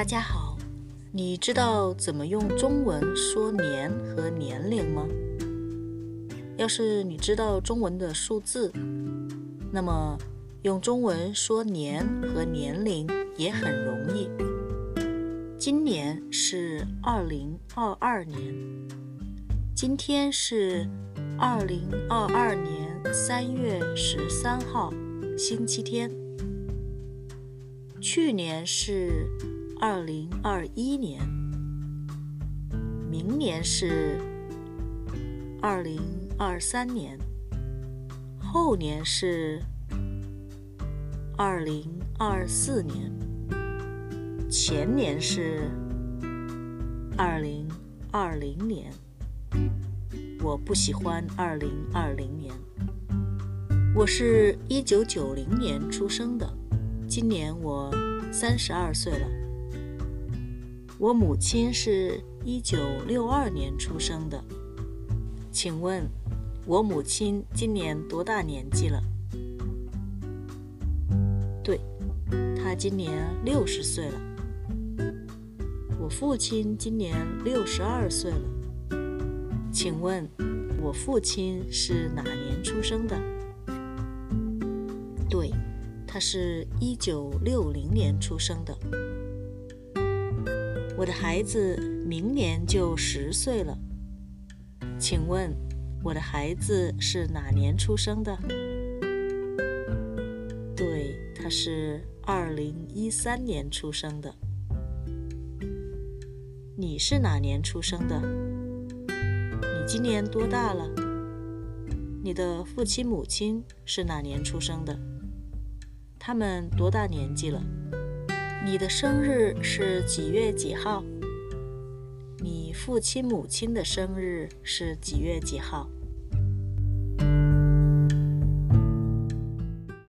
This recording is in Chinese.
大家好，你知道怎么用中文说年和年龄吗？要是你知道中文的数字，那么用中文说年和年龄也很容易。今年是二零二二年，今天是二零二二年三月十三号，星期天。去年是。二零二一年，明年是二零二三年，后年是二零二四年，前年是二零二零年。我不喜欢二零二零年。我是一九九零年出生的，今年我三十二岁了。我母亲是一九六二年出生的，请问，我母亲今年多大年纪了？对，她今年六十岁了。我父亲今年六十二岁了，请问，我父亲是哪年出生的？对，他是一九六零年出生的。我的孩子明年就十岁了，请问我的孩子是哪年出生的？对，他是二零一三年出生的。你是哪年出生的？你今年多大了？你的父亲母亲是哪年出生的？他们多大年纪了？你的生日是几月几号？你父亲母亲的生日是几月几号？